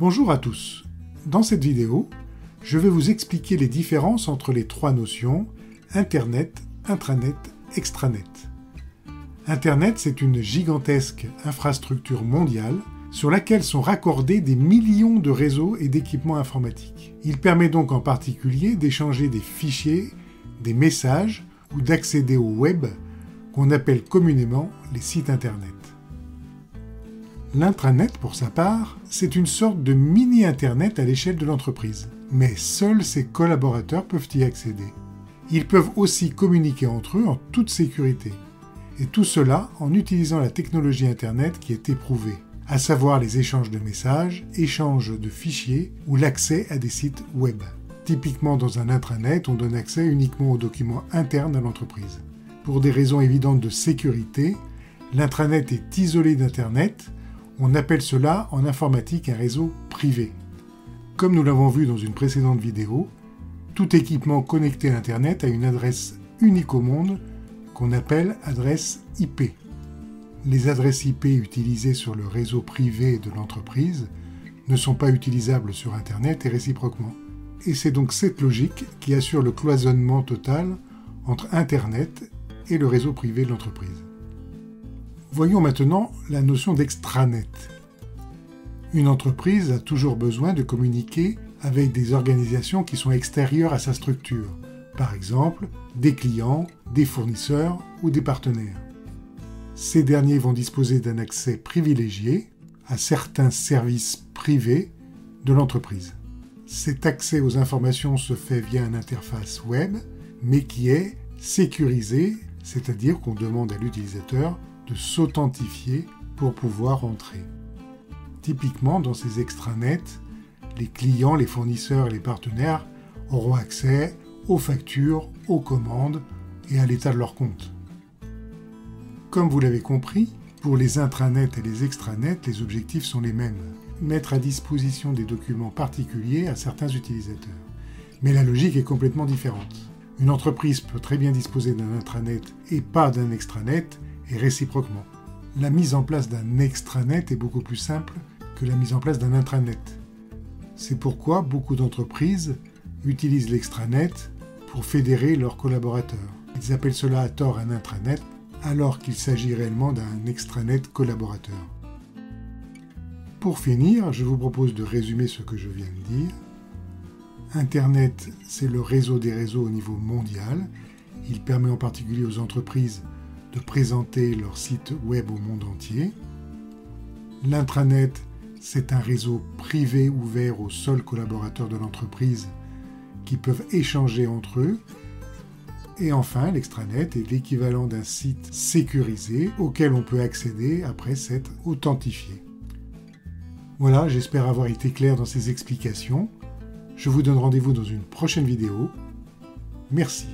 Bonjour à tous. Dans cette vidéo, je vais vous expliquer les différences entre les trois notions Internet, intranet, extranet. Internet, c'est une gigantesque infrastructure mondiale sur laquelle sont raccordés des millions de réseaux et d'équipements informatiques. Il permet donc en particulier d'échanger des fichiers, des messages ou d'accéder au web qu'on appelle communément les sites Internet. L'intranet, pour sa part, c'est une sorte de mini-Internet à l'échelle de l'entreprise, mais seuls ses collaborateurs peuvent y accéder. Ils peuvent aussi communiquer entre eux en toute sécurité, et tout cela en utilisant la technologie Internet qui est éprouvée, à savoir les échanges de messages, échanges de fichiers ou l'accès à des sites web. Typiquement dans un intranet, on donne accès uniquement aux documents internes à l'entreprise. Pour des raisons évidentes de sécurité, l'intranet est isolé d'Internet on appelle cela en informatique un réseau privé. Comme nous l'avons vu dans une précédente vidéo, tout équipement connecté à Internet a une adresse unique au monde qu'on appelle adresse IP. Les adresses IP utilisées sur le réseau privé de l'entreprise ne sont pas utilisables sur Internet et réciproquement. Et c'est donc cette logique qui assure le cloisonnement total entre Internet et le réseau privé de l'entreprise. Voyons maintenant la notion d'extranet. Une entreprise a toujours besoin de communiquer avec des organisations qui sont extérieures à sa structure, par exemple des clients, des fournisseurs ou des partenaires. Ces derniers vont disposer d'un accès privilégié à certains services privés de l'entreprise. Cet accès aux informations se fait via une interface web, mais qui est sécurisée, c'est-à-dire qu'on demande à l'utilisateur de s'authentifier pour pouvoir entrer. Typiquement, dans ces extranets, les clients, les fournisseurs et les partenaires auront accès aux factures, aux commandes et à l'état de leur compte. Comme vous l'avez compris, pour les intranets et les extranets, les objectifs sont les mêmes. Mettre à disposition des documents particuliers à certains utilisateurs. Mais la logique est complètement différente. Une entreprise peut très bien disposer d'un intranet et pas d'un extranet, et réciproquement. La mise en place d'un extranet est beaucoup plus simple que la mise en place d'un intranet. C'est pourquoi beaucoup d'entreprises utilisent l'extranet pour fédérer leurs collaborateurs. Ils appellent cela à tort un intranet alors qu'il s'agit réellement d'un extranet collaborateur. Pour finir, je vous propose de résumer ce que je viens de dire. Internet, c'est le réseau des réseaux au niveau mondial. Il permet en particulier aux entreprises de présenter leur site web au monde entier. L'intranet, c'est un réseau privé ouvert aux seuls collaborateurs de l'entreprise qui peuvent échanger entre eux. Et enfin, l'extranet est l'équivalent d'un site sécurisé auquel on peut accéder après s'être authentifié. Voilà, j'espère avoir été clair dans ces explications. Je vous donne rendez-vous dans une prochaine vidéo. Merci.